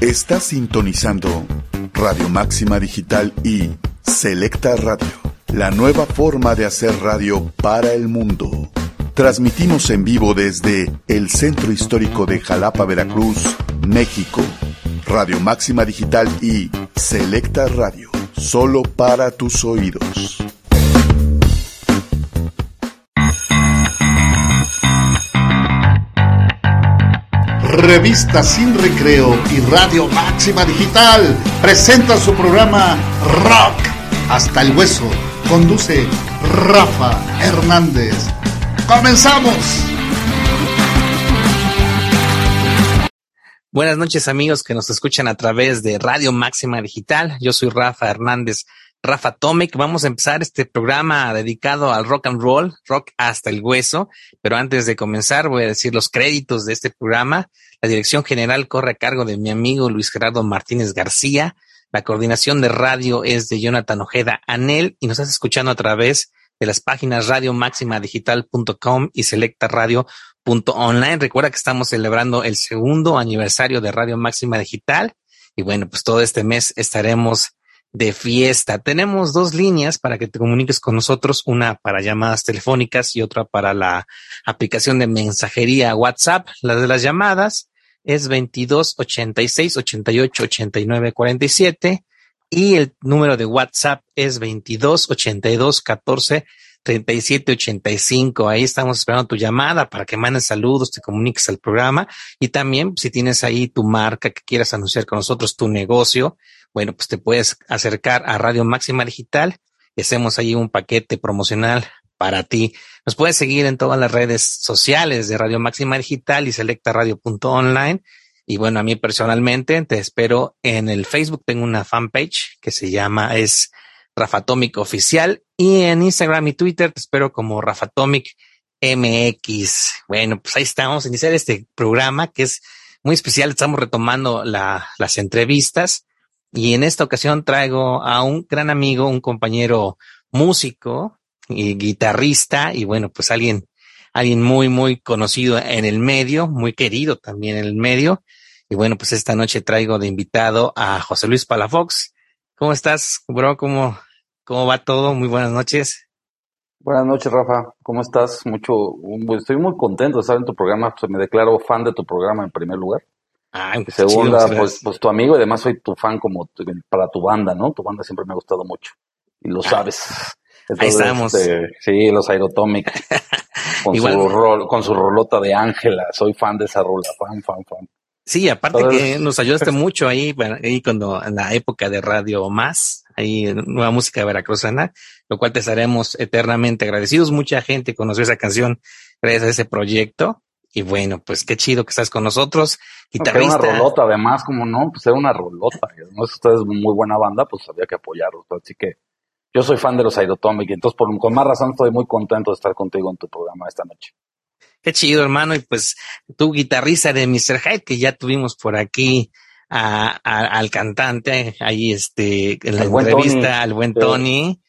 Estás sintonizando Radio Máxima Digital y Selecta Radio, la nueva forma de hacer radio para el mundo. Transmitimos en vivo desde el Centro Histórico de Jalapa, Veracruz, México. Radio Máxima Digital y Selecta Radio, solo para tus oídos. Revista Sin Recreo y Radio Máxima Digital presentan su programa Rock hasta el hueso. Conduce Rafa Hernández. ¡Comenzamos! Buenas noches amigos que nos escuchan a través de Radio Máxima Digital. Yo soy Rafa Hernández, Rafa Tomic. Vamos a empezar este programa dedicado al rock and roll, rock hasta el hueso. Pero antes de comenzar voy a decir los créditos de este programa. La dirección general corre a cargo de mi amigo Luis Gerardo Martínez García. La coordinación de radio es de Jonathan Ojeda Anel y nos estás escuchando a través de las páginas radiomaximadigital.com y selectaradio.online. Recuerda que estamos celebrando el segundo aniversario de Radio Máxima Digital y bueno, pues todo este mes estaremos de fiesta. Tenemos dos líneas para que te comuniques con nosotros, una para llamadas telefónicas y otra para la aplicación de mensajería WhatsApp. La de las llamadas es 22 86 88 89 47 y el número de WhatsApp es 22 82 14 37 85. Ahí estamos esperando tu llamada para que mandes saludos, te comuniques al programa y también si tienes ahí tu marca que quieras anunciar con nosotros, tu negocio, bueno, pues te puedes acercar a Radio Máxima Digital y hacemos ahí un paquete promocional para ti. Nos puedes seguir en todas las redes sociales de Radio Máxima Digital y selectaradio.online y bueno, a mí personalmente te espero en el Facebook. Tengo una fanpage que se llama es Rafatomic Oficial y en Instagram y Twitter te espero como Rafatomic MX. Bueno, pues ahí estamos iniciar este programa que es muy especial. Estamos retomando la, las entrevistas y en esta ocasión traigo a un gran amigo, un compañero músico y guitarrista y bueno, pues alguien alguien muy, muy conocido en el medio, muy querido también en el medio. Y bueno, pues esta noche traigo de invitado a José Luis Palafox. ¿Cómo estás, bro? ¿Cómo, cómo va todo? Muy buenas noches. Buenas noches, Rafa. ¿Cómo estás? Mucho, estoy muy contento de estar en tu programa. Me declaro fan de tu programa en primer lugar. Ah, segunda, pues, pues tu amigo y además soy tu fan como para tu banda, ¿no? Tu banda siempre me ha gustado mucho y lo sabes. Ahí estamos. Este, sí, los Aerotomic. Con, su rol, con su rolota de Ángela. Soy fan de esa rola. Fan, fan, fan. Sí, aparte que nos ayudaste mucho ahí, ahí cuando en la época de Radio Más, ahí nueva música veracruzana, lo cual te estaremos eternamente agradecidos. Mucha gente conoció esa canción gracias a ese proyecto. Y bueno, pues qué chido que estás con nosotros. Guitarrista. Era una rolota, además, como no, pues era una rolota. No es ustedes muy buena banda, pues había que apoyarlos. Así que yo soy fan de los Aerotomic, y entonces por, con más razón estoy muy contento de estar contigo en tu programa esta noche. Qué chido, hermano. Y pues tu guitarrista de Mr. Hyde, que ya tuvimos por aquí a, al cantante, ahí este, en la entrevista al buen Tony,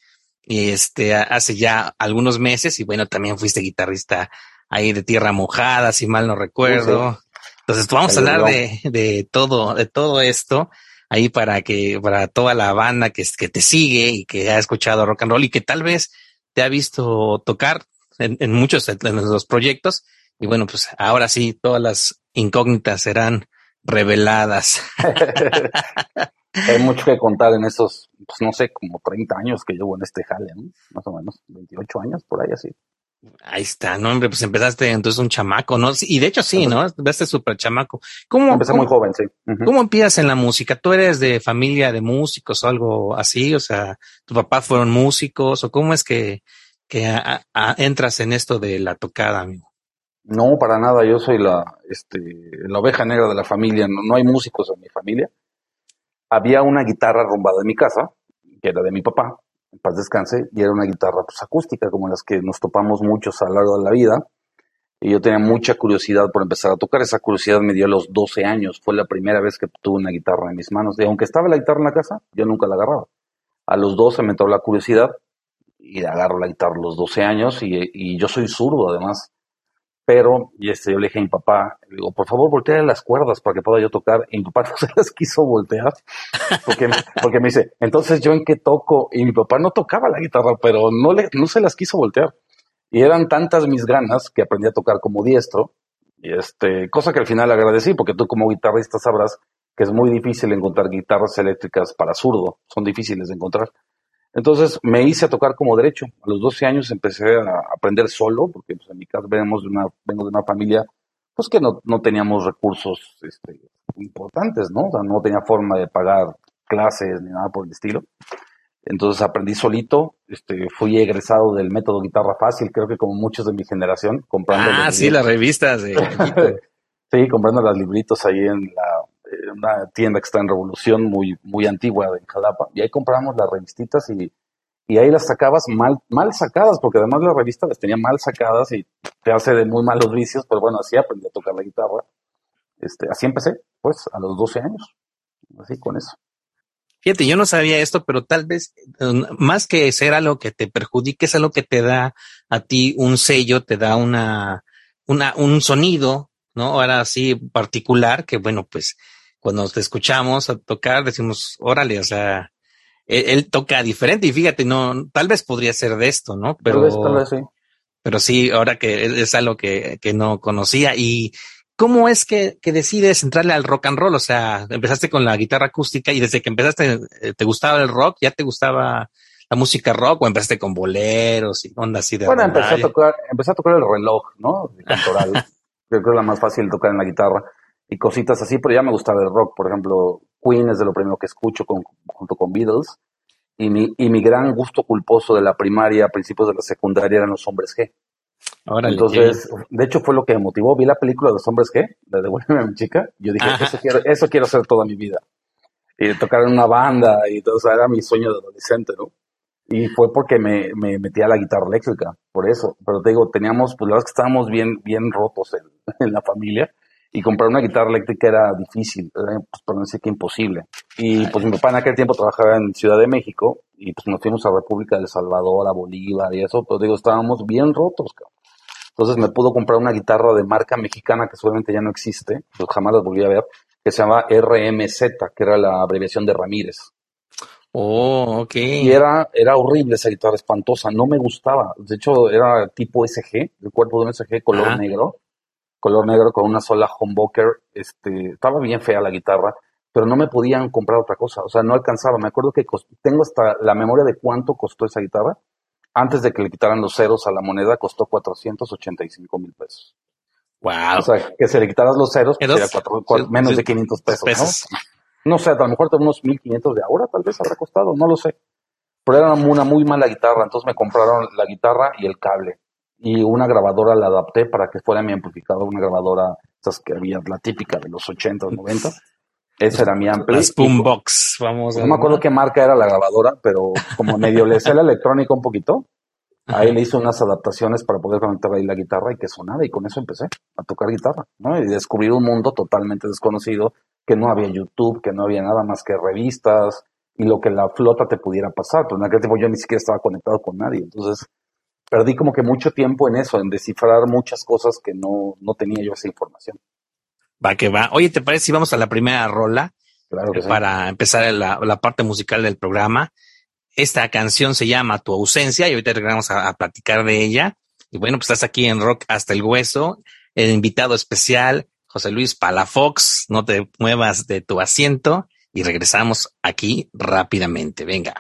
y este, hace ya algunos meses, y bueno, también fuiste guitarrista ahí de Tierra Mojada, si mal no recuerdo. Entonces, vamos a hablar de, de todo, de todo esto ahí para que, para toda la banda que, que te sigue y que ha escuchado rock and roll y que tal vez te ha visto tocar en, en muchos de los proyectos. Y bueno, pues ahora sí, todas las incógnitas serán reveladas. Hay mucho que contar en esos, pues no sé, como 30 años que llevo en este jale, ¿no? Más o menos, 28 años, por ahí así. Ahí está, no, hombre, pues empezaste entonces un chamaco, ¿no? Y de hecho sí, ¿no? Empezaste súper chamaco. ¿Cómo, Empecé muy joven, sí. ¿Cómo empiezas en la música? ¿Tú eres de familia de músicos o algo así? O sea, ¿tus papás fueron músicos o cómo es que, que entras en esto de la tocada, amigo? No, para nada. Yo soy la, este, la oveja negra de la familia. No, no hay músicos en mi familia. Había una guitarra arrumbada en mi casa, que era de mi papá, en paz descanse, y era una guitarra pues, acústica, como las que nos topamos muchos a lo largo de la vida. Y yo tenía mucha curiosidad por empezar a tocar. Esa curiosidad me dio a los 12 años. Fue la primera vez que tuve una guitarra en mis manos. Y aunque estaba la guitarra en la casa, yo nunca la agarraba. A los 12 me entró la curiosidad y agarro la guitarra a los 12 años y, y yo soy zurdo además. Pero y este, yo le dije a mi papá, le digo, por favor, voltea las cuerdas para que pueda yo tocar. Y mi papá no se las quiso voltear, porque, porque me dice, entonces yo en qué toco. Y mi papá no tocaba la guitarra, pero no, le, no se las quiso voltear. Y eran tantas mis ganas que aprendí a tocar como diestro. Y este, cosa que al final agradecí, porque tú como guitarrista sabrás que es muy difícil encontrar guitarras eléctricas para zurdo. Son difíciles de encontrar. Entonces me hice a tocar como derecho. A los 12 años empecé a aprender solo, porque pues, en mi caso venimos de una, vengo de una familia pues que no, no teníamos recursos este, importantes, ¿no? O sea, no tenía forma de pagar clases ni nada por el estilo. Entonces aprendí solito, este, fui egresado del método guitarra fácil, creo que como muchos de mi generación, comprando. Ah, sí, las revistas. De... sí, comprando los libritos ahí en la, una tienda que está en Revolución, muy, muy antigua de Jalapa, y ahí compramos las revistitas y, y ahí las sacabas mal, mal sacadas, porque además la revista las tenía mal sacadas y te hace de muy malos vicios, pero bueno, así aprendí a tocar la guitarra. Este, así empecé, pues, a los 12 años, así con eso. Fíjate, yo no sabía esto, pero tal vez más que ser algo que te perjudique, es algo que te da a ti un sello, te da una, una, un sonido, ¿no? Ahora sí particular, que bueno, pues cuando te escuchamos a tocar, decimos, órale, o sea, él, él, toca diferente y fíjate, no, tal vez podría ser de esto, ¿no? Pero, tal vez, tal vez sí. pero sí, ahora que es algo que, que no conocía y ¿cómo es que, que, decides entrarle al rock and roll? O sea, empezaste con la guitarra acústica y desde que empezaste, eh, ¿te gustaba el rock? ¿Ya te gustaba la música rock o empezaste con boleros y ondas así de Bueno, empecé a tocar, empecé a tocar el reloj, ¿no? Cantoral. Creo que es la más fácil tocar en la guitarra y cositas así, pero ya me gustaba el rock. Por ejemplo, Queen es de lo primero que escucho con, junto con Beatles. Y mi, y mi gran gusto culposo de la primaria, a principios de la secundaria, eran los hombres G. Órale, Entonces, ¿qué? de hecho fue lo que me motivó. Vi la película de los hombres G, de Devuélveme a mi chica. Yo dije, eso quiero, eso quiero hacer toda mi vida. Y tocar en una banda y todo, o sea, era mi sueño de adolescente, ¿no? Y fue porque me, me metí a la guitarra eléctrica, por eso. Pero te digo, teníamos, pues la verdad es que estábamos bien, bien rotos en, en la familia y comprar una guitarra eléctrica era difícil, era, pues, por no decir que imposible. Y pues mi papá en aquel tiempo trabajaba en Ciudad de México y pues nos fuimos a República del Salvador, a Bolívar y eso, pero digo, estábamos bien rotos, cabrón. Entonces me pudo comprar una guitarra de marca mexicana que seguramente ya no existe, pues jamás la volví a ver, que se llama RMZ, que era la abreviación de Ramírez. Oh, ok. Y era, era horrible esa guitarra espantosa, no me gustaba. De hecho, era tipo SG, el cuerpo de un SG color Ajá. negro, color negro con una sola humbucker. Este, estaba bien fea la guitarra, pero no me podían comprar otra cosa, o sea, no alcanzaba. Me acuerdo que cost, tengo hasta la memoria de cuánto costó esa guitarra antes de que le quitaran los ceros a la moneda, costó 485 mil pesos. Wow. O sea, que se le quitaras los ceros, pues sería cuatro, cuatro, menos de 500 pesos, pesos, ¿no? No sé, a lo mejor unos 1500 de ahora, tal vez habrá costado, no lo sé. Pero era una muy mala guitarra, entonces me compraron la guitarra y el cable. Y una grabadora la adapté para que fuera mi amplificador, una grabadora, esas que había, la típica de los 80, 90. Ese era mi ampli. Las boombox, vamos. a No me acuerdo qué marca era la grabadora, pero como medio le sé la electrónica un poquito, ahí le hice unas adaptaciones para poder conectar ahí la guitarra y que sonara, y con eso empecé a tocar guitarra, ¿no? Y descubrir un mundo totalmente desconocido, que no había YouTube, que no había nada más que revistas, y lo que la flota te pudiera pasar, pero en aquel tiempo yo ni siquiera estaba conectado con nadie, entonces perdí como que mucho tiempo en eso, en descifrar muchas cosas que no, no tenía yo esa información. Va que va. Oye, ¿te parece si vamos a la primera rola? Claro que sí. Para empezar la, la, parte musical del programa. Esta canción se llama Tu ausencia y ahorita regresamos a, a, platicar de ella. Y bueno, pues estás aquí en Rock hasta el hueso. El invitado especial, José Luis Palafox. No te muevas de tu asiento y regresamos aquí rápidamente. Venga.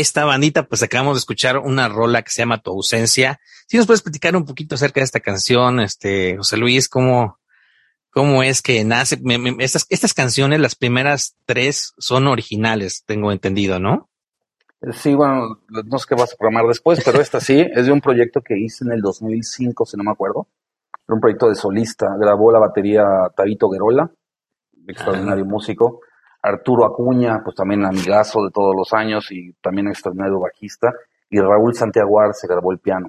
Está, bandita, pues acabamos de escuchar una rola que se llama Tu ausencia. Si nos puedes platicar un poquito acerca de esta canción, este, José Luis, cómo, cómo es que nace. estas, estas canciones, las primeras tres son originales, tengo entendido, ¿no? Sí, bueno, no sé qué vas a programar después, pero esta sí, es de un proyecto que hice en el 2005, si no me acuerdo. Era un proyecto de solista. Grabó la batería Tabito Guerola, extraordinario músico. Arturo Acuña, pues también amigazo de todos los años y también extraordinario bajista. Y Raúl Santiago se grabó el piano.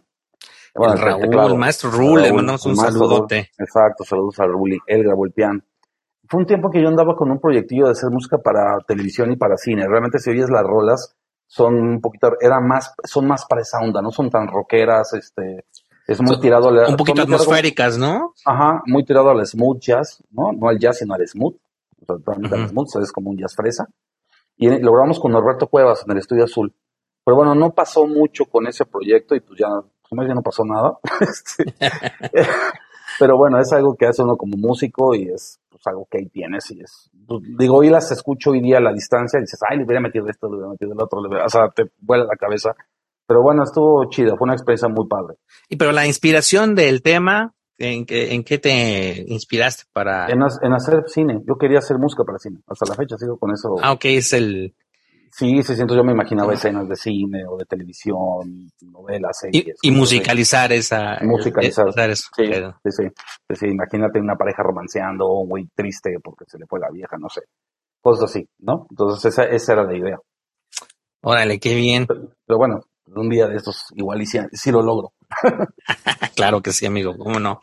Bueno, el Raúl, el maestro Raúl, le mandamos un saludote. exacto, saludos a Raúl. Él grabó el piano. Fue un tiempo que yo andaba con un proyectillo de hacer música para televisión y para cine. Realmente si oyes las rolas, son un poquito, era más, son más para esa onda, no son tan rockeras, este, es muy tirado a la, Un poquito atmosféricas, ¿no? Ajá, muy tirado al smooth jazz, ¿no? No al jazz, sino al smooth. O sea, smooth, es como un jazz fresa. Y logramos con Norberto Cuevas en el Estudio Azul. Pero bueno, no pasó mucho con ese proyecto y pues ya, pues ya no pasó nada. Este, pero bueno, es algo que hace uno como músico y es pues, algo que ahí tienes y es, pues, digo, hoy las escucho hoy día a la distancia y dices, ay, le hubiera metido esto, le hubiera metido el otro, o sea, te vuela la cabeza. Pero bueno, estuvo chido, fue una experiencia muy padre. Y pero la inspiración del tema, ¿en qué, en qué te inspiraste para...? En, en hacer cine, yo quería hacer música para cine, hasta la fecha sigo con eso. Ah, ok, es el, Sí, sí, siento, yo me imaginaba escenas de cine o de televisión, novelas, series. Y, musicalizar esa. Musicalizar. eso. Sí, sí, sí, Imagínate una pareja romanceando, muy triste porque se le fue la vieja, no sé. Cosas así, ¿no? Entonces esa, esa era la idea. Órale, qué bien. Pero, bueno, un día de estos igual y sí lo logro. claro que sí, amigo, cómo no.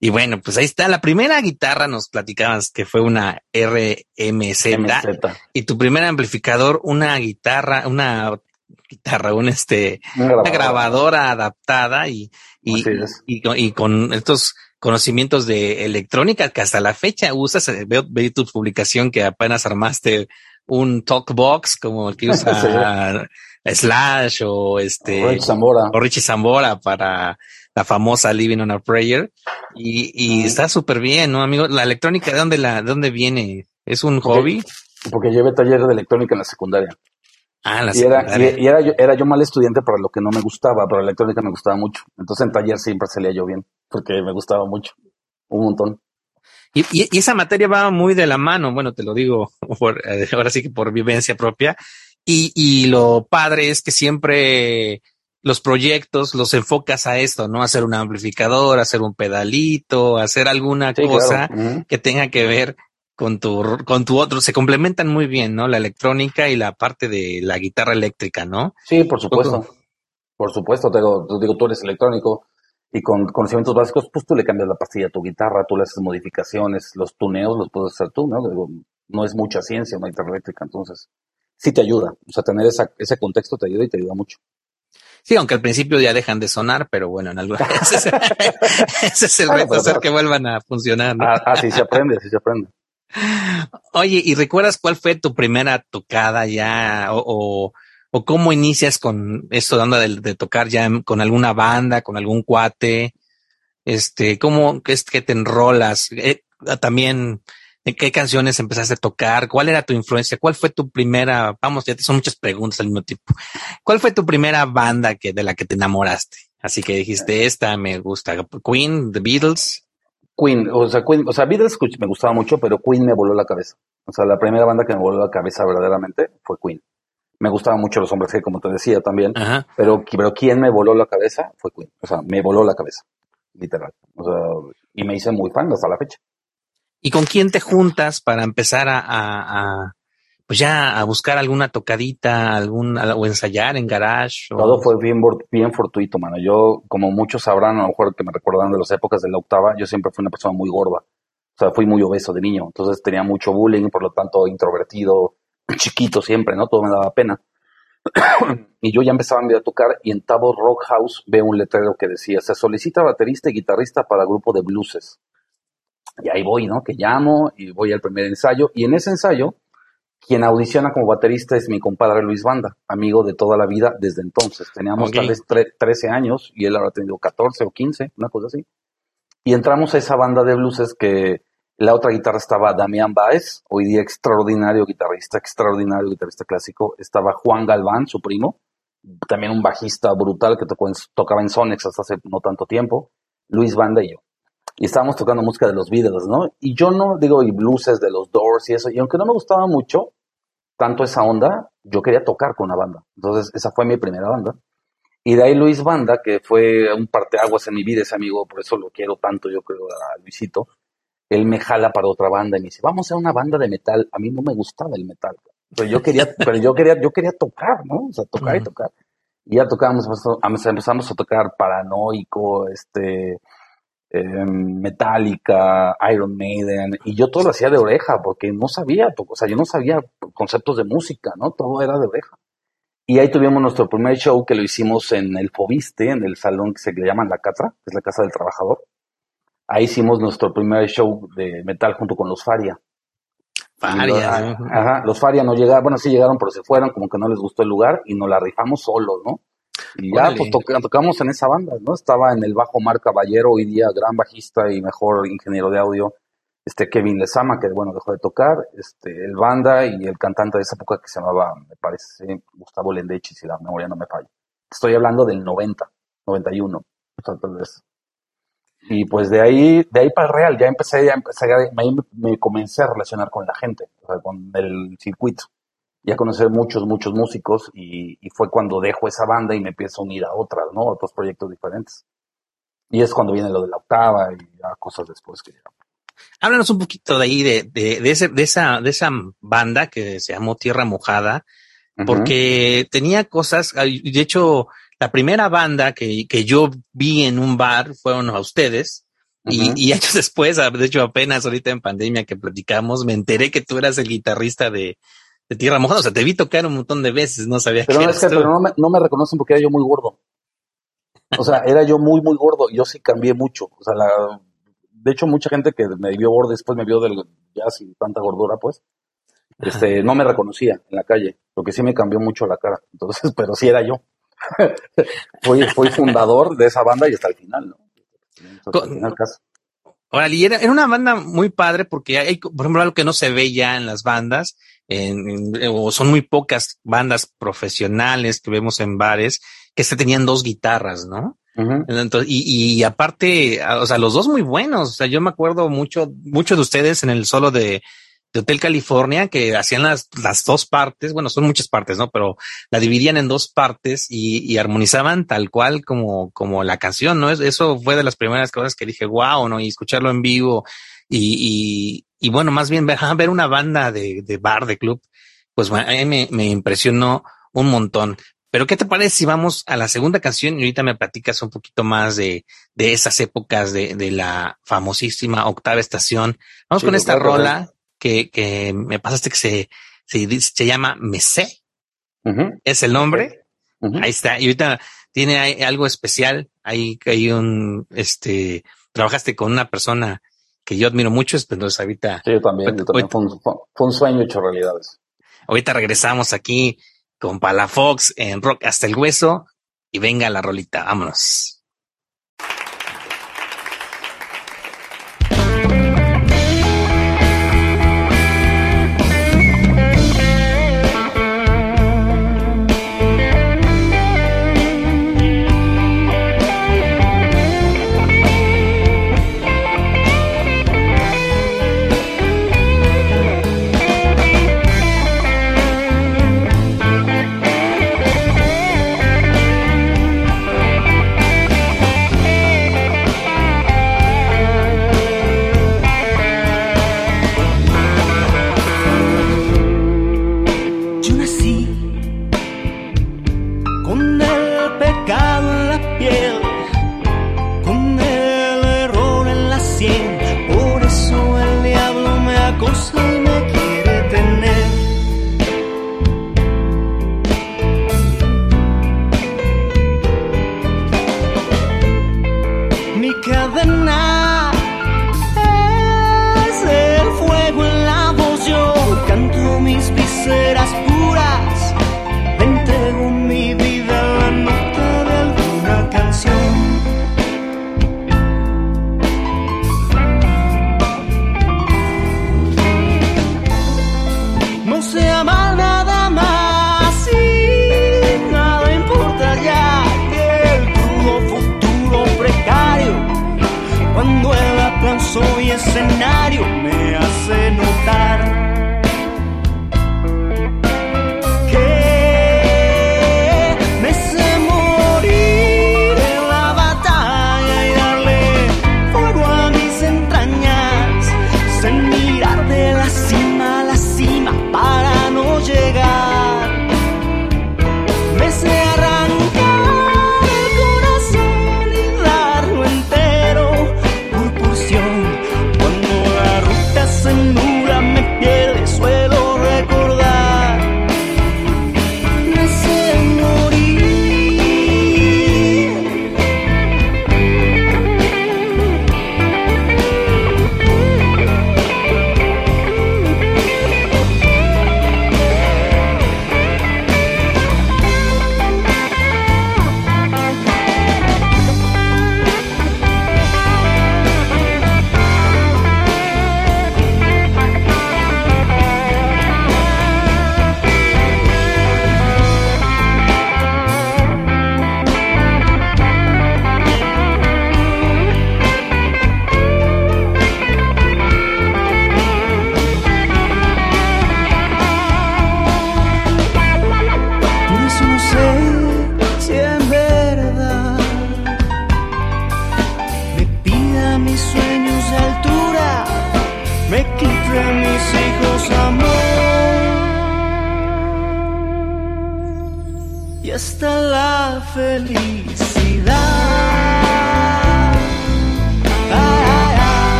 Y bueno, pues ahí está. La primera guitarra nos platicabas que fue una RMZ. Y tu primer amplificador, una guitarra, una guitarra, un este, una grabadora, adaptada y, y, y, con estos conocimientos de electrónica que hasta la fecha usas. Eh, veo, veo tu publicación que apenas armaste un talkbox como el que usa Slash o este Richie Zambora. o Richie Zambora para la famosa Living on a Prayer. Y, está súper bien, ¿no, amigo? La electrónica, ¿de dónde, la, de dónde viene? ¿Es un hobby? Porque llevé talleres de electrónica en la secundaria. Ah, la y Era, y, era, yo, era yo mal estudiante para lo que no me gustaba, pero la electrónica me gustaba mucho. Entonces en taller siempre salía yo bien, porque me gustaba mucho, un montón. Y, y, esa materia va muy de la mano, bueno, te lo digo por, eh, ahora sí que por vivencia propia. Y, y lo padre es que siempre los proyectos los enfocas a esto, ¿no? Hacer un amplificador, hacer un pedalito, hacer alguna cosa que tenga que ver con tu, con tu otro. Se complementan muy bien, ¿no? La electrónica y la parte de la guitarra eléctrica, ¿no? Sí, por supuesto. Por supuesto, te digo, te digo, tú eres electrónico y con conocimientos básicos, pues tú le cambias la pastilla a tu guitarra, tú le haces modificaciones, los tuneos los puedes hacer tú, ¿no? Digo, no es mucha ciencia una guitarra eléctrica, entonces sí te ayuda. O sea, tener esa, ese contexto te ayuda y te ayuda mucho. Sí, aunque al principio ya dejan de sonar, pero bueno, en algo ese, es el reto, hacer que vuelvan a funcionar. ¿no? Así se aprende, así se aprende. Oye, ¿y recuerdas cuál fue tu primera tocada ya o, o, cómo inicias con esto de, de, de, tocar ya con alguna banda, con algún cuate? Este, ¿cómo es que te enrolas? Eh, también ¿En qué canciones empezaste a tocar? ¿Cuál era tu influencia? ¿Cuál fue tu primera? Vamos, ya te son muchas preguntas al mismo tiempo. ¿Cuál fue tu primera banda que de la que te enamoraste? Así que dijiste, esta me gusta. Queen, The Beatles. Queen, o sea, Queen, o sea, Beatles me gustaba mucho, pero Queen me voló la cabeza. O sea, la primera banda que me voló la cabeza verdaderamente fue Queen. Me gustaban mucho los hombres que, como te decía también, pero, pero quien me voló la cabeza fue Queen. O sea, me voló la cabeza, literal. O sea, y me hice muy fan hasta la fecha. ¿Y con quién te juntas para empezar a, a, pues ya a buscar alguna tocadita, algún, o ensayar en garage? Todo fue bien, bien fortuito, mano. Yo, como muchos sabrán, a lo mejor que me recordan de las épocas de la octava, yo siempre fui una persona muy gorda. O sea, fui muy obeso de niño. Entonces tenía mucho bullying, por lo tanto, introvertido, chiquito siempre, ¿no? Todo me daba pena. y yo ya empezaba a, a tocar y en Tabo Rock House veo un letrero que decía, se solicita baterista y guitarrista para grupo de blueses. Y ahí voy, ¿no? Que llamo y voy al primer ensayo. Y en ese ensayo, quien audiciona como baterista es mi compadre Luis Banda, amigo de toda la vida desde entonces. Teníamos tal vez 13 años y él habrá tenido 14 o 15, una cosa así. Y entramos a esa banda de blues que La otra guitarra estaba Damián Baez, hoy día extraordinario guitarrista, extraordinario guitarrista clásico. Estaba Juan Galván, su primo, también un bajista brutal que tocó tocaba en Sonex hasta hace no tanto tiempo. Luis Banda y yo. Y estábamos tocando música de los Beatles, ¿no? Y yo no digo, y blueses de los Doors y eso. Y aunque no me gustaba mucho, tanto esa onda, yo quería tocar con una banda. Entonces, esa fue mi primera banda. Y de ahí Luis Banda, que fue un parteaguas en mi vida, ese amigo, por eso lo quiero tanto, yo creo, a Luisito. Él me jala para otra banda y me dice, vamos a una banda de metal. A mí no me gustaba el metal. Pero yo quería, pero yo quería, yo quería tocar, ¿no? O sea, tocar y tocar. Y ya tocábamos, empezamos a tocar Paranoico, este, em, Metallica, Iron Maiden, y yo todo lo hacía de oreja, porque no sabía, o sea, yo no sabía conceptos de música, ¿no? Todo era de oreja. Y ahí tuvimos nuestro primer show que lo hicimos en el Fobiste, en el salón que se le llama La Catra, que es la Casa del Trabajador. Ahí hicimos nuestro primer show de metal junto con los Faria. Faria. Ajá, los Faria no llegaron, bueno, sí llegaron, pero se fueron, como que no les gustó el lugar y nos la rifamos solos, ¿no? Y ya, pues tocamos en esa banda, ¿no? Estaba en el bajo Mar Caballero, hoy día gran bajista y mejor ingeniero de audio, este Kevin Lezama, que bueno, dejó de tocar, este, el banda y el cantante de esa época que se llamaba, me parece, Gustavo Lendechi, si la memoria no me falla. Estoy hablando del 90, 91, o sea, tal vez. Y pues de ahí, de ahí para el real, ya empecé, ya empecé, me, me comencé a relacionar con la gente, o sea, con el circuito. Ya conocer muchos, muchos músicos y, y, fue cuando dejo esa banda y me empiezo a unir a otras, ¿no? A otros proyectos diferentes. Y es cuando viene lo de la octava y a cosas después que ya. Háblanos un poquito de ahí, de, de, de, ese, de, esa, de esa banda que se llamó Tierra Mojada, porque tenía cosas, de hecho, la primera banda que, que yo vi en un bar fueron a ustedes. y, y, años después, de hecho apenas ahorita en pandemia que platicamos, me enteré que tú eras el guitarrista de, de Tierra Mojada. O sea, te vi tocar un montón de veces, no sabía pero que no, es que, pero no me, no me reconocen porque era yo muy gordo. O sea, era yo muy, muy gordo. Yo sí cambié mucho. O sea, la, de hecho, mucha gente que me vio gordo después me vio del, ya sin tanta gordura, pues, este, no me reconocía en la calle. Lo que sí me cambió mucho la cara. Entonces, pero sí era yo. fui, fui fundador de esa banda y hasta el final, ¿no? El final caso. Órale, y era, era, una banda muy padre porque hay, por ejemplo, algo que no se ve ya en las bandas, en, en, o son muy pocas bandas profesionales que vemos en bares, que se tenían dos guitarras, ¿no? Uh -huh. Entonces, y, y, aparte, o sea, los dos muy buenos. O sea, yo me acuerdo mucho, mucho de ustedes en el solo de, de Hotel California que hacían las, las dos partes. Bueno, son muchas partes, ¿no? Pero la dividían en dos partes y, y armonizaban tal cual como, como la canción, ¿no? Eso fue de las primeras cosas que dije, wow, ¿no? Y escucharlo en vivo y, y, bueno, más bien ver, ver una banda de, de bar, de club, pues a mí me, me impresionó un montón. Pero ¿qué te parece si vamos a la segunda canción y ahorita me platicas un poquito más de, de esas épocas de, de la famosísima octava estación? Vamos sí, con esta rola que, que me pasaste que se, se, se llama Mesé. Uh -huh. Es el nombre. Uh -huh. Ahí está. Y ahorita tiene algo especial. Ahí hay un, este, trabajaste con una persona que yo admiro mucho, entonces ahorita. Sí, yo también, yo también. Fue, un, fue un sueño hecho realidades. Ahorita regresamos aquí con Palafox en Rock hasta el hueso y venga la rolita, vámonos.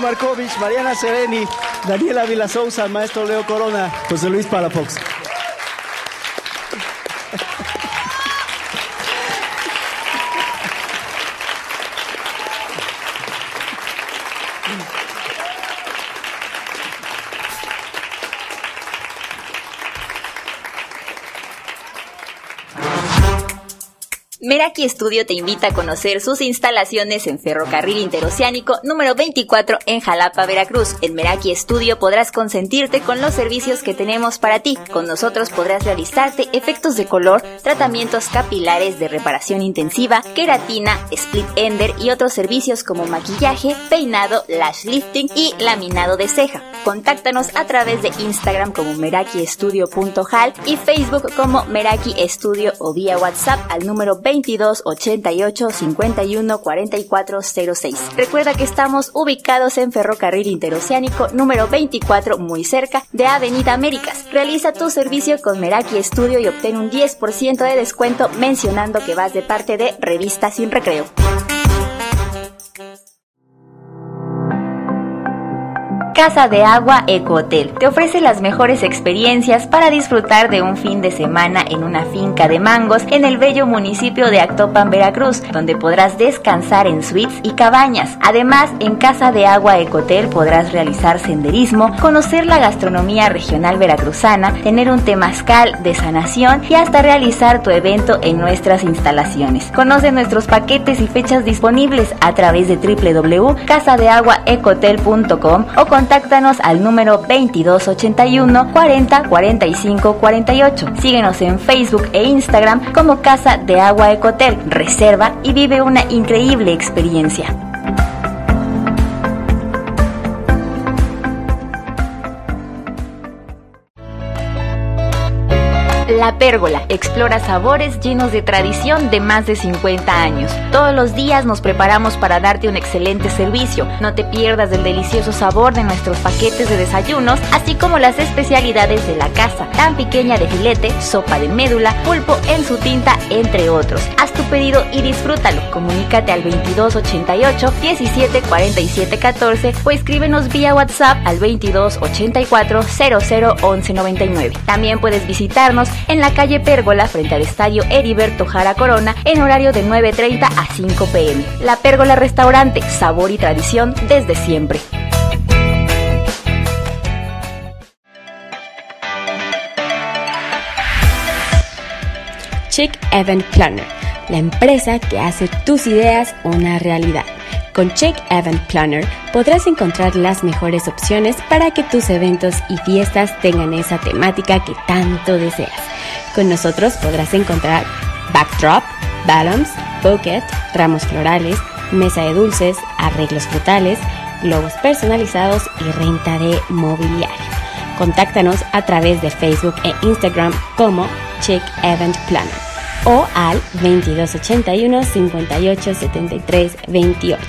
Markovich, Mariana Sereni, Daniela Vila Souza, maestro Leo Corona, José Luis Palafox. Meraki Studio te invita a conocer sus instalaciones en Ferrocarril Interoceánico número 24 en Jalapa, Veracruz. En Meraki Studio podrás consentirte con los servicios que tenemos para ti. Con nosotros podrás realizarte efectos de color, tratamientos capilares de reparación intensiva, queratina, split ender y otros servicios como maquillaje, peinado, lash lifting y laminado de ceja. Contáctanos a través de Instagram como merakiestudio.hal y Facebook como Meraki Studio o vía WhatsApp al número 20 22 88 51 44 06. Recuerda que estamos ubicados en Ferrocarril Interoceánico número 24, muy cerca de Avenida Américas. Realiza tu servicio con Meraki Studio y obtén un 10% de descuento mencionando que vas de parte de Revista Sin Recreo. Casa de Agua Ecohotel te ofrece las mejores experiencias para disfrutar de un fin de semana en una finca de mangos en el bello municipio de Actopan, Veracruz, donde podrás descansar en suites y cabañas. Además, en Casa de Agua Ecohotel podrás realizar senderismo, conocer la gastronomía regional veracruzana, tener un temazcal de sanación y hasta realizar tu evento en nuestras instalaciones. Conoce nuestros paquetes y fechas disponibles a través de www.casadeaguaecotel.com o con contáctanos al número 2281 40 45 48. Síguenos en Facebook e Instagram como Casa de Agua Ecotel. Reserva y vive una increíble experiencia. La Pérgola explora sabores llenos de tradición de más de 50 años. Todos los días nos preparamos para darte un excelente servicio. No te pierdas del delicioso sabor de nuestros paquetes de desayunos, así como las especialidades de la casa, tan pequeña de filete, sopa de médula, pulpo en su tinta, entre otros. Haz tu pedido y disfrútalo. Comunícate al 2288 1747 14 o escríbenos vía WhatsApp al 2284 001199. También puedes visitarnos en la calle Pérgola frente al estadio Heriberto Jara Corona en horario de 9.30 a 5 pm. La Pérgola Restaurante, sabor y tradición desde siempre. Chick Event Planner, la empresa que hace tus ideas una realidad. Con Check Event Planner podrás encontrar las mejores opciones para que tus eventos y fiestas tengan esa temática que tanto deseas. Con nosotros podrás encontrar backdrop, balloons, bouquet, ramos florales, mesa de dulces, arreglos frutales, globos personalizados y renta de mobiliario. Contáctanos a través de Facebook e Instagram como Check Event Planner o al 2281 58 73 28.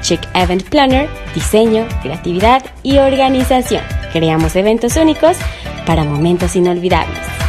Chick Event Planner, diseño, creatividad y organización. Creamos eventos únicos para momentos inolvidables.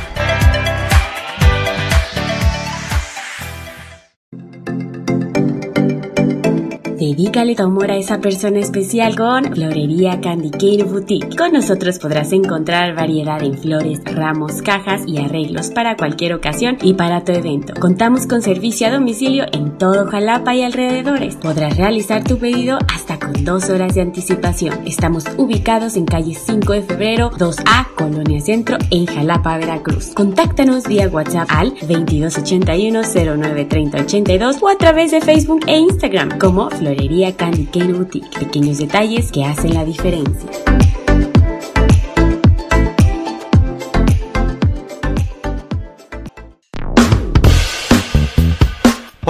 Dedícale tu amor a esa persona especial con Florería Candy Cane Boutique. Con nosotros podrás encontrar variedad en flores, ramos, cajas y arreglos para cualquier ocasión y para tu evento. Contamos con servicio a domicilio en todo Jalapa y alrededores. Podrás realizar tu pedido hasta con dos horas de anticipación. Estamos ubicados en calle 5 de febrero 2A, Colonia Centro, en Jalapa, Veracruz. Contáctanos vía WhatsApp al 2281 093082 o a través de Facebook e Instagram como Florería Candy Cane Boutique. Pequeños detalles que hacen la diferencia.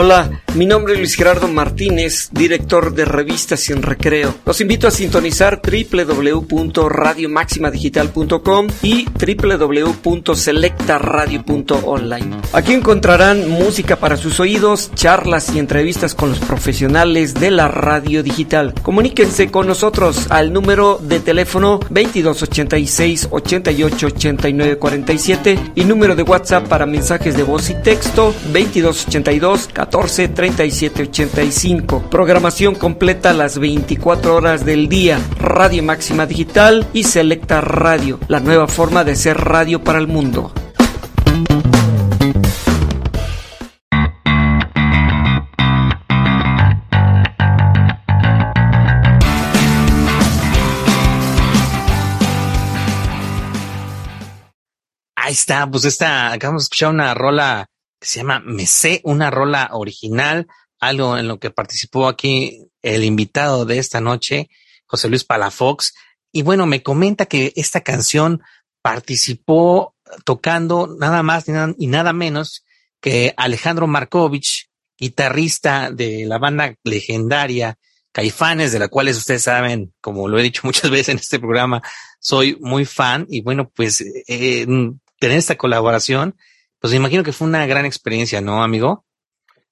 Hola, mi nombre es Luis Gerardo Martínez, director de Revistas Sin Recreo. Los invito a sintonizar www.radiomaximadigital.com y www.selectaradio.online. Aquí encontrarán música para sus oídos, charlas y entrevistas con los profesionales de la radio digital. Comuníquense con nosotros al número de teléfono 2286 88 89 47 y número de WhatsApp para mensajes de voz y texto 2282 14 37 85. Programación completa las 24 horas del día. Radio Máxima Digital y Selecta Radio, la nueva forma de ser radio para el mundo. Ahí está, pues esta, acabamos de escuchar una rola se llama Me sé, una rola original, algo en lo que participó aquí el invitado de esta noche, José Luis Palafox. Y bueno, me comenta que esta canción participó tocando nada más y nada menos que Alejandro Markovich, guitarrista de la banda legendaria Caifanes, de la cual ustedes saben, como lo he dicho muchas veces en este programa, soy muy fan y bueno, pues eh, tener esta colaboración pues me imagino que fue una gran experiencia, ¿no, amigo?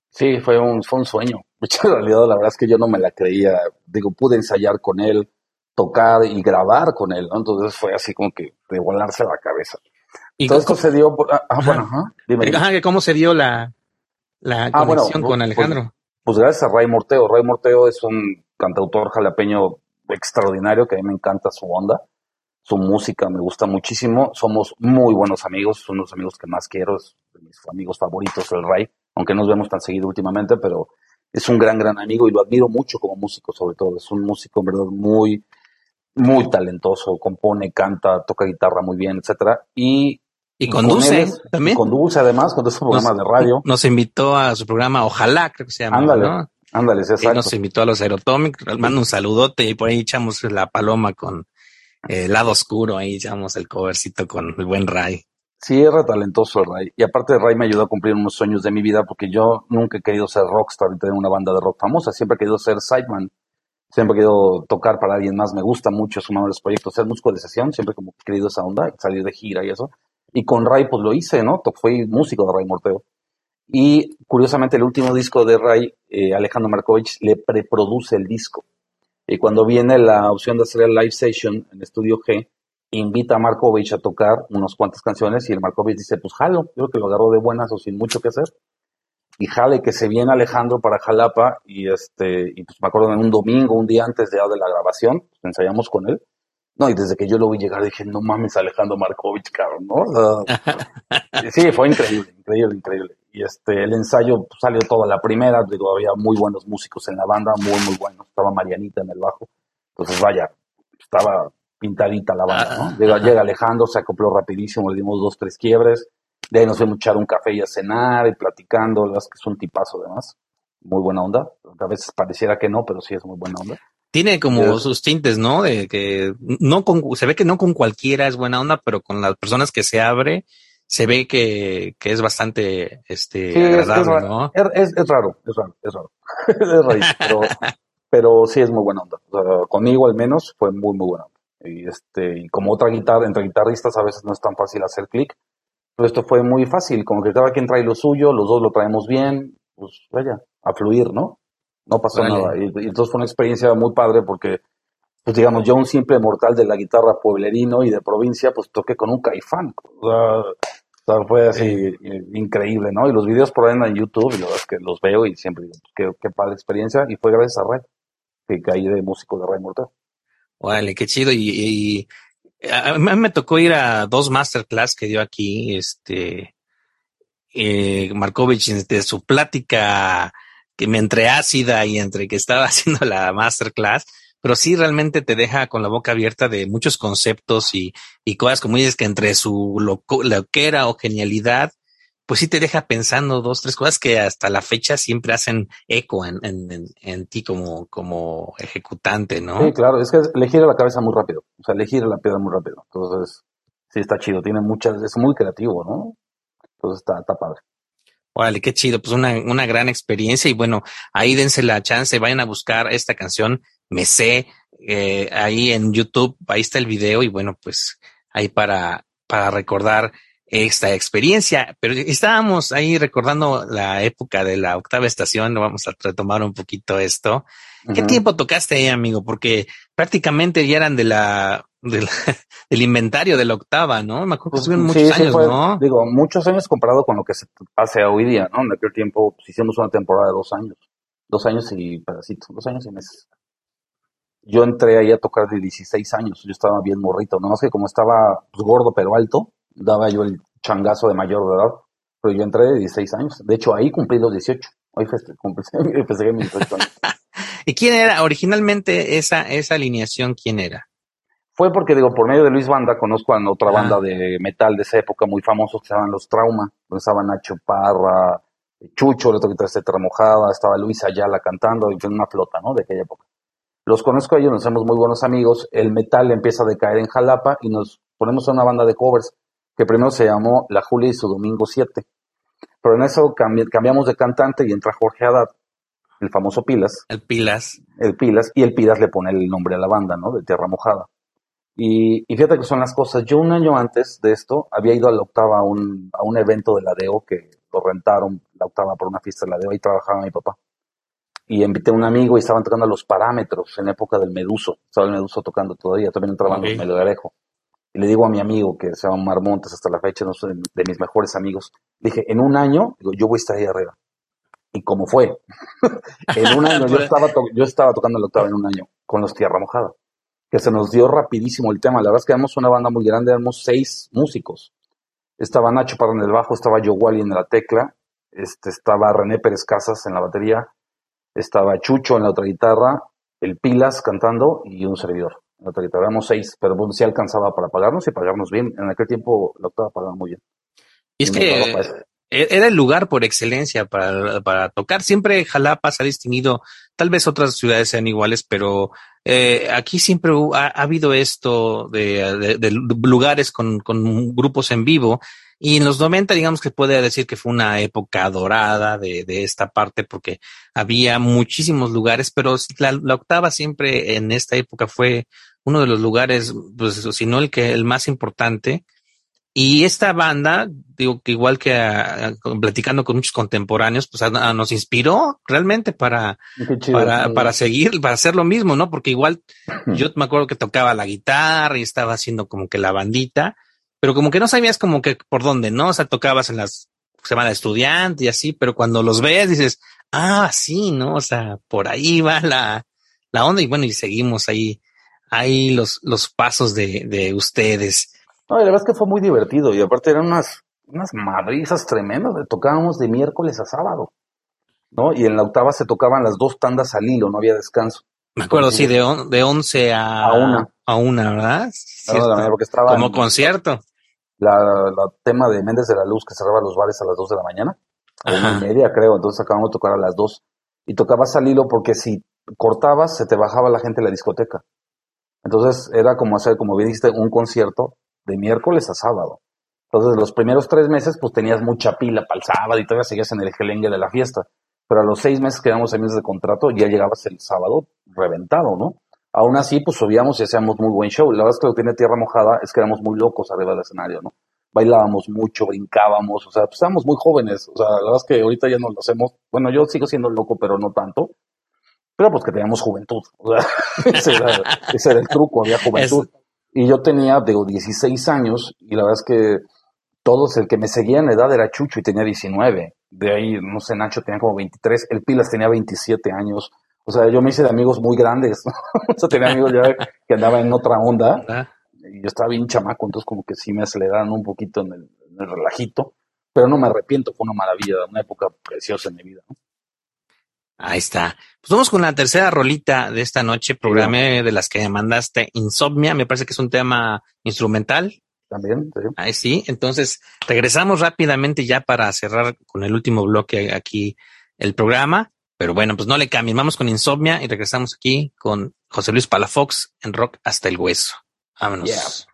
Sí, fue un, fue un sueño. En realidad, la verdad es que yo no me la creía. Digo, pude ensayar con él, tocar y grabar con él, ¿no? Entonces fue así como que de volarse la cabeza. ¿Y Todo esto se dio por... Ah, ah bueno, ajá, dime. ¿Cómo se dio la, la ah, conexión con pues, Alejandro? Pues, pues, gracias a Ray Morteo. Ray Morteo es un cantautor jalapeño extraordinario que a mí me encanta su onda su música me gusta muchísimo. Somos muy buenos amigos, son los amigos que más quiero, es de mis amigos favoritos, el Ray, aunque no nos vemos tan seguido últimamente, pero es un gran, gran amigo y lo admiro mucho como músico, sobre todo. Es un músico, en verdad, muy, muy talentoso, compone, canta, toca guitarra muy bien, etcétera. Y y conduce también. conduce además, conduce un programa de radio. Nos invitó a su programa Ojalá, creo que se llama. Ándale, ¿no? ándale, exacto. Y nos invitó a los Aerotomic, mando un saludote y por ahí echamos la paloma con eh, lado oscuro, ahí echamos el covercito con el buen Ray. Sí, era talentoso Ray. Y aparte Ray me ayudó a cumplir unos sueños de mi vida porque yo nunca he querido ser rockstar y tener una banda de rock famosa. Siempre he querido ser sideman. Siempre he querido tocar para alguien más. Me gusta mucho sumar los proyectos, ser músico de sesión. Siempre como he querido esa onda, salir de gira y eso. Y con Ray, pues lo hice, ¿no? Fui músico de Ray Morteo. Y curiosamente, el último disco de Ray, eh, Alejandro Markovich, le preproduce el disco. Y cuando viene la opción de hacer el live session en Estudio G, invita a Markovich a tocar unas cuantas canciones y el Markovich dice, pues jalo, creo que lo agarró de buenas o sin mucho que hacer. Y jale que se viene Alejandro para Jalapa y este, y pues me acuerdo en un domingo, un día antes de, de la grabación, pues, ensayamos con él. No, y desde que yo lo vi llegar dije, no mames, Alejandro Markovich, cabrón, ¿no? sí, fue increíble, increíble, increíble. Y este, el ensayo pues, salió toda la primera, digo, había muy buenos músicos en la banda, muy, muy buenos. Estaba Marianita en el bajo. Entonces, vaya, estaba pintadita la banda, ¿no? Ah, llega, llega, Alejandro, se acopló rapidísimo, le dimos dos, tres quiebres. De ahí nos fuimos a echar un café y a cenar y platicando, las que es un tipazo además. Muy buena onda. A veces pareciera que no, pero sí es muy buena onda. Tiene como sus tintes, ¿no? De que no con, se ve que no con cualquiera es buena onda, pero con las personas que se abre, se ve que, que es bastante este agradable, es, ¿no? Es, es, raro, es raro, es raro. es raíz, pero, pero sí es muy buena onda. conmigo al menos fue muy, muy buena onda. Y este, y como otra guitarra, entre guitarristas a veces no es tan fácil hacer clic. Pero esto fue muy fácil, como que cada quien trae lo suyo, los dos lo traemos bien, pues vaya, a fluir, ¿no? No pasó nada. Y, entonces fue una experiencia muy padre porque, pues digamos, yo un simple mortal de la guitarra pueblerino y de provincia, pues toqué con un caifán. O sea, fue así increíble, ¿no? Y los videos por ahí en YouTube, y la verdad es que los veo y siempre digo, qué, qué padre experiencia. Y fue gracias a Ray, que caí de músico de Ray Mortal. Vale, qué chido. Y, a mí me tocó ir a dos masterclass que dio aquí, este, eh, Markovich, de su plática que me entre ácida y entre que estaba haciendo la masterclass, pero sí realmente te deja con la boca abierta de muchos conceptos y, y cosas como dices que entre su loco, loquera o genialidad, pues sí te deja pensando dos, tres cosas que hasta la fecha siempre hacen eco en, en, en, ti como, como ejecutante, ¿no? Sí, claro, es que le gira la cabeza muy rápido, o sea, le gira la piedra muy rápido. Entonces, sí está chido, tiene muchas, es muy creativo, ¿no? Entonces está, está padre. Órale, qué chido, pues una, una gran experiencia. Y bueno, ahí dense la chance, vayan a buscar esta canción, me sé, eh, ahí en YouTube, ahí está el video y bueno, pues ahí para, para recordar esta experiencia, pero estábamos ahí recordando la época de la octava estación, vamos a retomar un poquito esto. ¿Qué tiempo tocaste ahí, amigo? Porque prácticamente ya eran de la del, inventario de la octava, ¿no? Me acuerdo que estuvieron muchos años, ¿no? Digo, muchos años comparado con lo que se hace hoy día, ¿no? En aquel tiempo pues, hicimos una temporada de dos años, dos años y pedacitos, dos años y meses. Yo entré ahí a tocar de 16 años, yo estaba bien morrito, no más que como estaba pues, gordo pero alto, daba yo el changazo de mayor de edad, pero yo entré de 16 años, de hecho ahí cumplí los 18, hoy festejé mis 18 años. ¿Y quién era originalmente esa, esa alineación? ¿Quién era? Fue porque, digo, por medio de Luis Banda conozco a otra banda de metal de esa época muy famosos que se llamaban Los Trauma, donde estaba Nacho Parra, Chucho, el otro guitarrista Mojada, estaba Luis Ayala cantando, y fue una flota, ¿no? De aquella época. Los conozco a ellos, nos hacemos muy buenos amigos, el metal empieza a decaer en Jalapa y nos ponemos a una banda de covers que primero se llamó La Julia y su Domingo 7. Pero en eso cambiamos de cantante y entra Jorge Haddad, el famoso Pilas. El Pilas. El Pilas, y el Pilas le pone el nombre a la banda, ¿no? De Tierra Mojada. Y, fíjate que son las cosas. Yo un año antes de esto había ido a la octava a un, a un evento de la DEO que lo rentaron, la octava por una fiesta de la DEO, y trabajaba mi papá. Y invité a un amigo y estaban tocando los parámetros en época del Meduso. Estaba el Meduso tocando todavía, también entraban okay. los Melgarejo. Y le digo a mi amigo, que se llama Marmontes hasta la fecha, no de mis mejores amigos, dije, en un año, digo, yo voy a estar ahí arriba. Y como fue, en un año, yo estaba, yo estaba tocando la octava en un año, con los Tierra Mojada que se nos dio rapidísimo el tema. La verdad es que éramos una banda muy grande, éramos seis músicos. Estaba Nacho para en el bajo, estaba Joe Wally en la tecla, este, estaba René Pérez Casas en la batería, estaba Chucho en la otra guitarra, el Pilas cantando y un servidor. Éramos seis, pero bueno, sí alcanzaba para pagarnos y pagarnos bien. En aquel tiempo la octava pagaba muy bien. Y es que e-, era el lugar por excelencia para, para, tocar. Siempre Jalapa se ha distinguido, tal vez otras ciudades sean iguales, pero eh, aquí siempre ha, habido esto de, de, lugares con, con, grupos en vivo. Y en los 90, digamos que puede decir que fue una época dorada de, de esta parte porque había muchísimos lugares, pero la, la, octava siempre en esta época fue uno de los lugares, pues, si no el que el más importante Y esta banda, digo que igual que platicando con muchos contemporáneos, pues nos inspiró realmente para, para, para seguir, para hacer lo mismo, ¿no? Porque igual yo me acuerdo que tocaba la guitarra y estaba haciendo como que la bandita, pero como que no sabías como que por dónde, ¿no? O sea, tocabas en las semana de estudiante y así, pero cuando los ves dices, ah, sí, ¿no? O sea, por ahí va la, la onda y bueno, y seguimos ahí, ahí los, los pasos de, de ustedes. No, la verdad es que fue muy divertido y aparte eran unas, unas madrizas tremendas, tocábamos de miércoles a sábado, ¿no? Y en la octava se tocaban las dos tandas al hilo, no había descanso. Me acuerdo, sí, de, de once a, a una. A una, ¿verdad? porque estaba Como concierto. La, la, tema de Méndez de la Luz que cerraba los bares a las dos de la mañana, a una y media creo, entonces acabamos de tocar a las dos. Y tocabas al hilo porque si cortabas se te bajaba la gente en la discoteca. Entonces era como hacer, como bien dijiste, un concierto de miércoles a sábado. Entonces, los primeros tres meses, pues tenías mucha pila para el sábado y todavía seguías en el gelengue de la fiesta. Pero a los seis meses que seis meses de contrato, ya llegabas el sábado reventado, ¿no? Aún así, pues subíamos y hacíamos muy buen show. La verdad es que lo que tiene tierra mojada es que éramos muy locos arriba del escenario, ¿no? Bailábamos mucho, brincábamos, o sea, pues estábamos muy jóvenes. O sea, la verdad es que ahorita ya no lo hacemos. Bueno, yo sigo siendo loco, pero no tanto. Pero pues que teníamos juventud. O sea, ese, era, el truco, había juventud. Y yo tenía, digo, 16 años y la verdad es que todos, el que me seguía en edad era Chucho y tenía 19. De ahí, no sé, Nacho tenía como 23, el Pilas tenía 27 años. O sea, yo me hice de amigos muy grandes. o sea, tenía amigos ya que andaban en otra onda. Y yo estaba bien chamaco, entonces como que sí me aceleraron un poquito en el, relajito. Pero no me arrepiento, fue una maravilla, una época preciosa en mi vida. Ahí está. Pues vamos con la tercera rolita de esta noche, programé de las que mandaste, Insomnia, me parece que es un tema instrumental. También, sí. Ahí sí, entonces regresamos rápidamente ya para cerrar con el último bloque aquí el programa, pero bueno, pues no le cambien, vamos con Insomnia y regresamos aquí con José Luis Palafox en Rock hasta el hueso. Vámonos.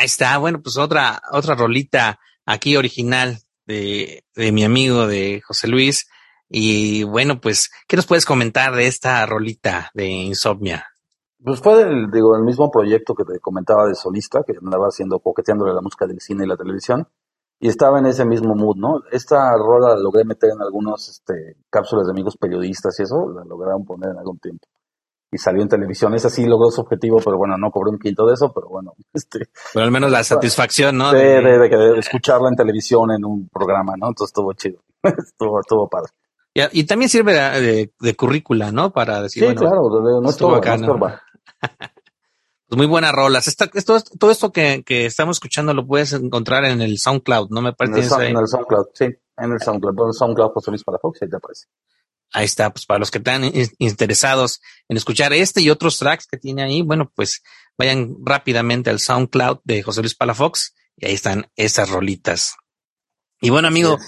Ahí está, bueno, pues otra, otra rolita aquí original de, de mi amigo de José Luis. Y bueno, pues, ¿qué nos puedes comentar de esta rolita de Insomnia? Pues fue del, digo, el mismo proyecto que te comentaba de solista, que andaba haciendo, coqueteándole la música del cine y la televisión, y estaba en ese mismo mood, ¿no? Esta rola la logré meter en algunos este, cápsulas de amigos periodistas y eso, la lograron poner en algún tiempo y salió en televisión. Esa sí logró su objetivo, pero bueno, no cobró un quinto de eso, pero bueno. Este, pero al menos la satisfacción, ¿no? De, de, de, escucharla en televisión en un programa, ¿no? Entonces estuvo chido. estuvo, estuvo padre. Y, y también sirve de, currícula, ¿no? Para decir, sí, bueno, claro, no estuvo acá, no pues muy buenas rolas. Esta, esto, todo esto que, que, estamos escuchando lo puedes encontrar en el SoundCloud, ¿no? Me parece. En el, en el SoundCloud, sí. En el SoundCloud. En el SoundCloud, José Luis Fox, ahí te aparece. Ahí está, pues para los que están interesados en escuchar este y otros tracks que tiene ahí, bueno, pues vayan rápidamente al SoundCloud de José Luis Palafox y ahí están esas rolitas. Y bueno, amigo,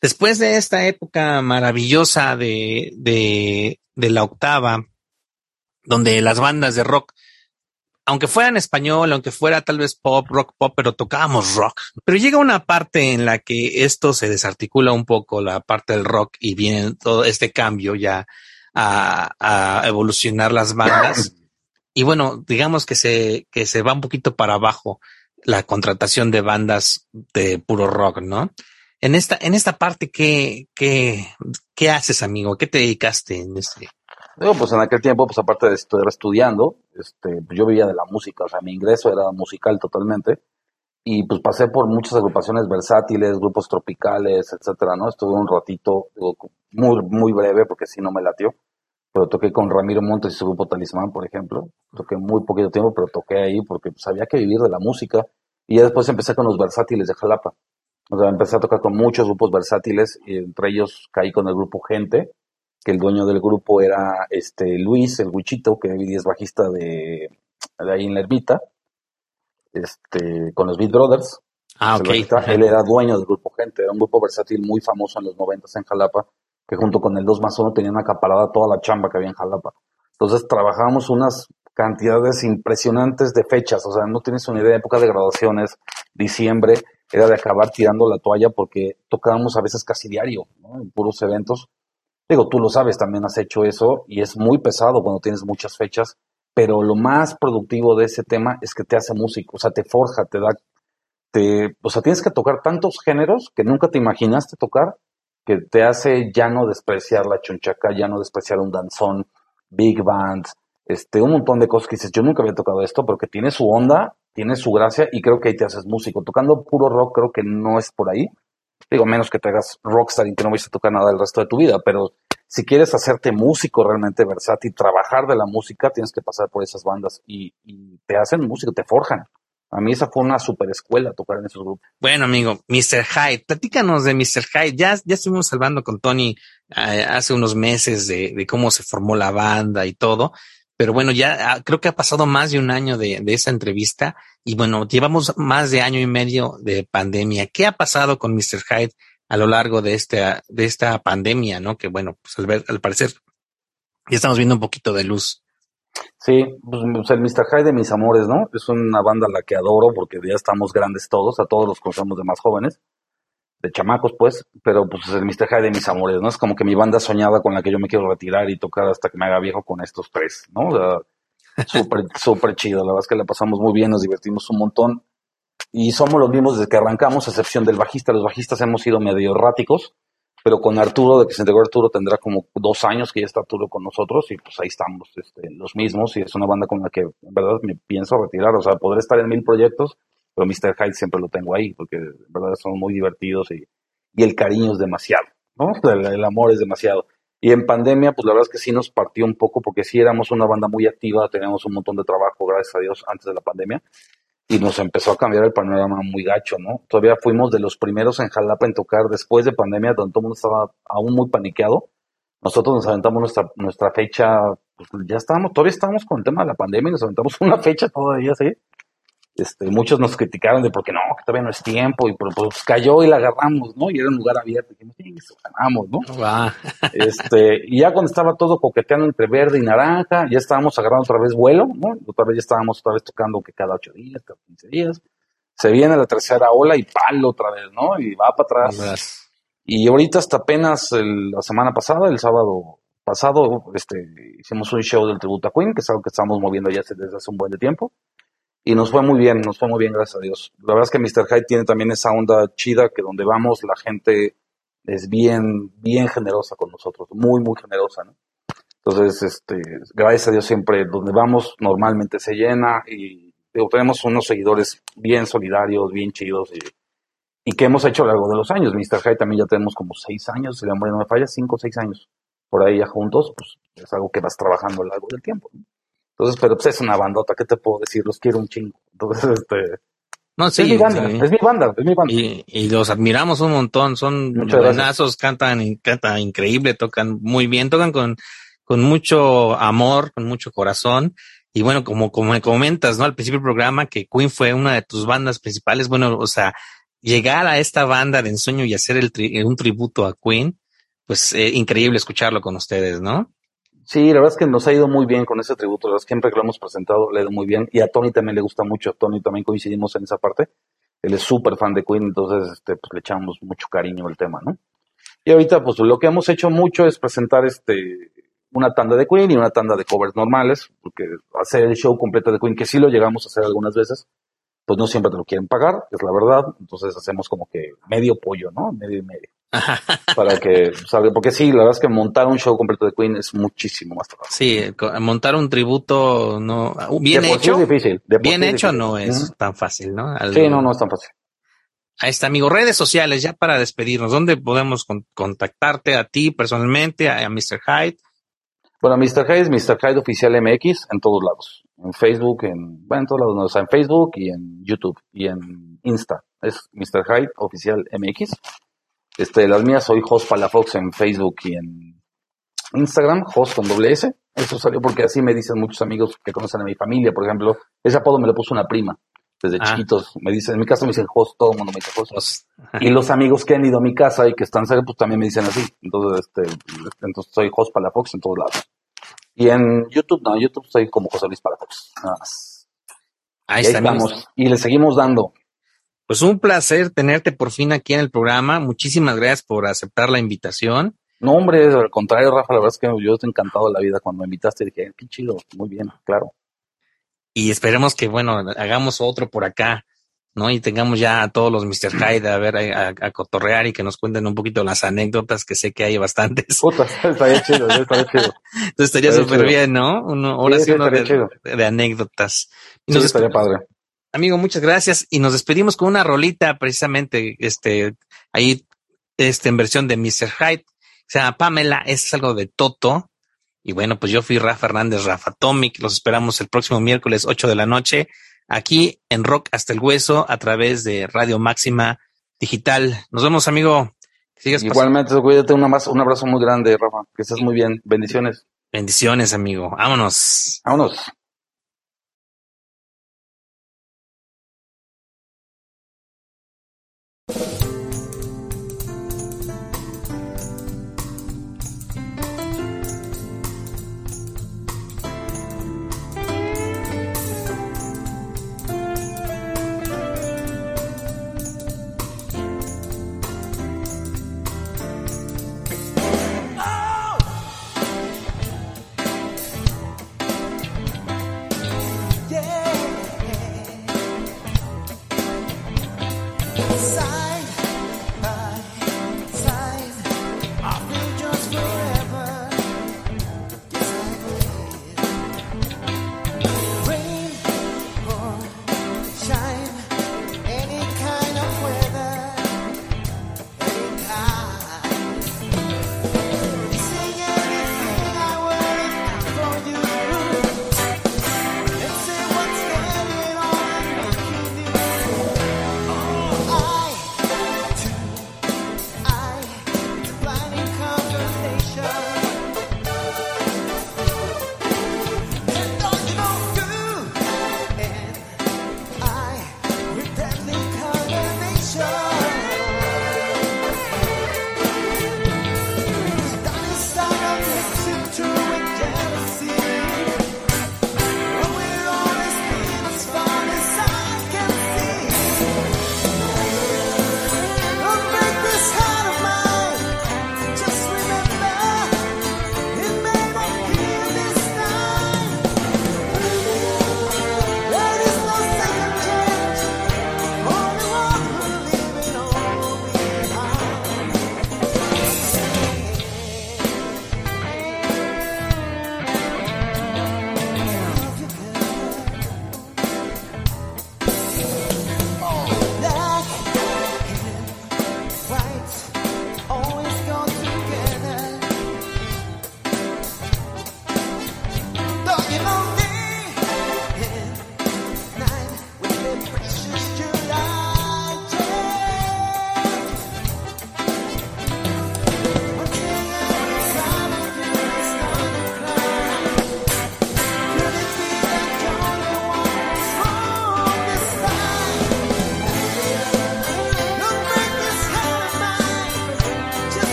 después de esta época maravillosa de, de, de la octava, donde las bandas de rock aunque fuera en español, aunque fuera tal vez pop, rock, pop, pero tocábamos rock. Pero llega una parte en la que esto se desarticula un poco, la parte del rock, y viene todo este cambio ya a, evolucionar las bandas. Y bueno, digamos que se, que se va un poquito para abajo la contratación de bandas de puro rock, ¿no? En esta, en esta parte, ¿qué, qué, qué haces, amigo? ¿Qué te dedicaste en este? Digo, pues en aquel tiempo, pues aparte de estar estudiando, este, pues yo vivía de la música, o sea, mi ingreso era musical totalmente. Y pues pasé por muchas agrupaciones versátiles, grupos tropicales, etcétera, ¿no? Estuve un ratito, muy, muy breve, porque si no me latió. Pero toqué con Ramiro Montes y su grupo Talismán, por ejemplo. Toqué muy poquito tiempo, pero toqué ahí porque pues había que vivir de la música. Y ya después empecé con los versátiles de Jalapa. O sea, empecé a tocar con muchos grupos versátiles, y entre ellos caí con el grupo Gente, que el dueño del grupo era este Luis, el Huichito, que es bajista de, de ahí en la ermita, este, con los Beat Brothers. Ah, ok. Él era dueño del grupo Gente, era un grupo versátil muy famoso en los noventas en Jalapa, que junto con el 2 más 1 tenían acaparada toda la chamba que había en Jalapa. Entonces trabajábamos unas cantidades impresionantes de fechas, o sea, no tienes una idea, época de graduaciones, diciembre, era de acabar tirando la toalla porque tocábamos a veces casi diario, ¿no? en puros eventos Digo, tú lo sabes, también has hecho eso y es muy pesado cuando tienes muchas fechas, pero lo más productivo de ese tema es que te hace músico, o sea, te forja, te da, te, o sea, tienes que tocar tantos géneros que nunca te imaginaste tocar, que te hace ya no despreciar la chunchaca, ya no despreciar un danzón, big band, este, un montón de cosas que dices, yo nunca había tocado esto, pero que tiene su onda, tiene su gracia y creo que ahí te haces músico. Tocando puro rock creo que no es por ahí, Digo, menos que te hagas rockstar y que no vayas a tocar nada el resto de tu vida, pero si quieres hacerte músico realmente versátil, trabajar de la música, tienes que pasar por esas bandas y, te hacen música, te forjan. A mí esa fue una super escuela tocar en esos grupos. Bueno, amigo, Mr. Hyde, platícanos de Mr. Hyde. Ya, ya estuvimos hablando con Tony eh, hace unos meses de, de, cómo se formó la banda y todo. Pero bueno, ya ah, creo que ha pasado más de un año de, de, esa entrevista y bueno, llevamos más de año y medio de pandemia. ¿Qué ha pasado con Mr. Hyde a lo largo de esta, de esta pandemia, no? Que bueno, pues al, ver, al parecer ya estamos viendo un poquito de luz. Sí, pues el Mr. Hyde de mis amores, ¿no? Es una banda a la que adoro porque ya estamos grandes todos, a todos los conocemos de más jóvenes. De chamacos, pues, pero pues el Mr. De mis amores, ¿no? Es como que mi banda soñada con la que yo me quiero retirar y tocar hasta que me haga viejo con estos tres, ¿no? O sea, súper, súper chido. La verdad es que la pasamos muy bien, nos divertimos un montón. Y somos los mismos desde que arrancamos, a excepción del bajista. Los bajistas hemos sido medio erráticos, pero con Arturo, de que se integró Arturo, tendrá como dos años que ya está Arturo con nosotros y pues ahí estamos, este, los mismos. Y es una banda con la que, en verdad, me pienso retirar. O sea, podré estar en mil proyectos, pero Mr. Hyde siempre lo tengo ahí, porque en verdad son muy divertidos y, y el cariño es demasiado, ¿no? El, amor es demasiado. Y en pandemia, pues la verdad es que sí nos partió un poco, porque sí éramos una banda muy activa, teníamos un montón de trabajo, gracias a Dios, antes de la pandemia, y nos empezó a cambiar el panorama muy gacho, ¿no? Todavía fuimos de los primeros en Jalapa en tocar después de pandemia, donde todo el mundo estaba aún muy paniqueado. Nosotros nos aventamos nuestra, nuestra fecha, pues ya estábamos, todavía estábamos con el tema de la pandemia y nos aventamos una fecha todavía, ¿sí? Este, muchos nos criticaron de porque no, que todavía no es tiempo, y pues, cayó y la agarramos, ¿no? Y era un lugar abierto, y dijimos, ganamos, ¿no? Este, y ya cuando estaba todo coqueteando entre verde y naranja, ya estábamos agarrando otra vez vuelo, ¿no? Otra vez ya estábamos otra vez tocando que cada ocho días, cada quince días. Se viene la tercera ola y palo otra vez, ¿no? Y va para atrás. Y ahorita hasta apenas el, la semana pasada, el sábado pasado, este, hicimos un show del tributo a Queen, que es algo que estamos moviendo ya desde hace un buen de tiempo y nos fue muy bien, nos fue muy bien, gracias a Dios. La verdad es que Mr. Hyde tiene también esa onda chida que donde vamos la gente es bien, bien generosa con nosotros, muy, muy generosa, ¿no? Entonces, este, gracias a Dios siempre donde vamos normalmente se llena y digo, tenemos unos seguidores bien solidarios, bien chidos y, y que hemos hecho a lo largo de los años. Mr. Hyde también ya tenemos como seis años, si la memoria no me falla, cinco o seis años por ahí ya juntos, pues es algo que vas trabajando a lo largo del tiempo. Entonces, pero pues es una bandota, ¿qué te puedo decir? Los quiero un chingo. Entonces, este... No, sí, es mi banda, sí. es mi banda, es mi banda. Y, y los admiramos un montón, son buenazos, cantan, cantan increíble, tocan muy bien, tocan con, con mucho amor, con mucho corazón. Y bueno, como, como me comentas, ¿no? Al principio del programa, que Queen fue una de tus bandas principales. Bueno, o sea, llegar a esta banda de ensueño y hacer el tri un tributo a Queen, pues eh, increíble escucharlo con ustedes, ¿no? Sí, la verdad es que nos ha ido muy bien con ese tributo. La verdad es que siempre que lo hemos presentado le ha ido muy bien. Y a Tony también le gusta mucho. Tony también coincidimos en esa parte. Él es súper fan de Queen, entonces este, pues, le echamos mucho cariño al tema, ¿no? Y ahorita, pues lo que hemos hecho mucho es presentar este una tanda de Queen y una tanda de covers normales, porque hacer el show completo de Queen, que sí lo llegamos a hacer algunas veces, pues no siempre te lo quieren pagar, es la verdad. Entonces hacemos como que medio pollo, ¿no? Medio y medio. Para que salga, porque sí, la verdad es que montar un show completo de Queen es muchísimo más trabajo. Sí, montar un tributo no bien de hecho, es difícil. De bien es hecho difícil. no es tan fácil, ¿no? Al- Sí, no, no es tan fácil. Ahí está, amigo. Redes sociales, ya para despedirnos, ¿dónde podemos con- contactarte a ti personalmente, a, a Mr. Hyde? Bueno, Mr. Hyde es Mr. Hyde Oficial MX en todos lados. En Facebook, en, bueno, en todos lados, no, o sea, en Facebook y en YouTube y en Insta. Es Mr. Hyde Oficial MX. Este, las mías soy Jos Palafox en Facebook y en Instagram, Jos con doble S. Eso salió porque así me dicen muchos amigos que conocen a mi familia, por ejemplo. Ese apodo me lo puso una prima. Desde Ah. chiquitos me dicen, en mi casa me dicen Jos, todo el mundo me dice Jos. Y los amigos que han ido a mi casa y que están cerca, pues también me dicen así. Entonces, este, entonces soy Jos Palafox en todos lados. Y en YouTube, no, en YouTube soy como José Luis Palafox. Nada más. ahí Y amigos. estamos. Y le seguimos dando. Pues un placer tenerte por fin aquí en el programa. Muchísimas gracias por aceptar la invitación. No, hombre, al contrario, Rafa, la verdad es que yo estoy encantado de la vida cuando me invitaste. Dije, qué chido, muy bien, claro. Y esperemos que, bueno, hagamos otro por acá, ¿no? Y tengamos ya a todos los Mr. Hyde a ver, a, a- a cotorrear y que nos cuenten un poquito las anécdotas, que sé que hay bastantes. Puta, estaría chido, estaría chido. Entonces estaría súper bien, ¿no? Uno, ahora Sí, uno de, anécdotas. Y Sí, nos estaría padre. Amigo, muchas gracias. Y nos despedimos con una rolita precisamente, este, ahí, este, en versión de Mr. Hyde. Se llama Pamela, es algo de Toto. Y bueno, pues yo fui Rafa Hernández, Rafa Tomic. Los esperamos el próximo miércoles 8 de la noche, aquí en Rock Hasta el Hueso, a través de Radio Máxima Digital. Nos vemos, amigo. Pas- Igualmente, cuídate, una más, un abrazo muy grande, Rafa. Que estés muy bien. Bendiciones. Bendiciones, amigo. Vámonos. Vámonos.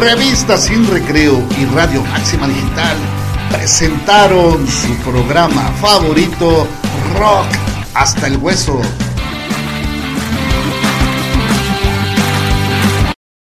Revista Sin Recreo y Radio Máxima Digital presentaron su programa favorito, Rock hasta el Hueso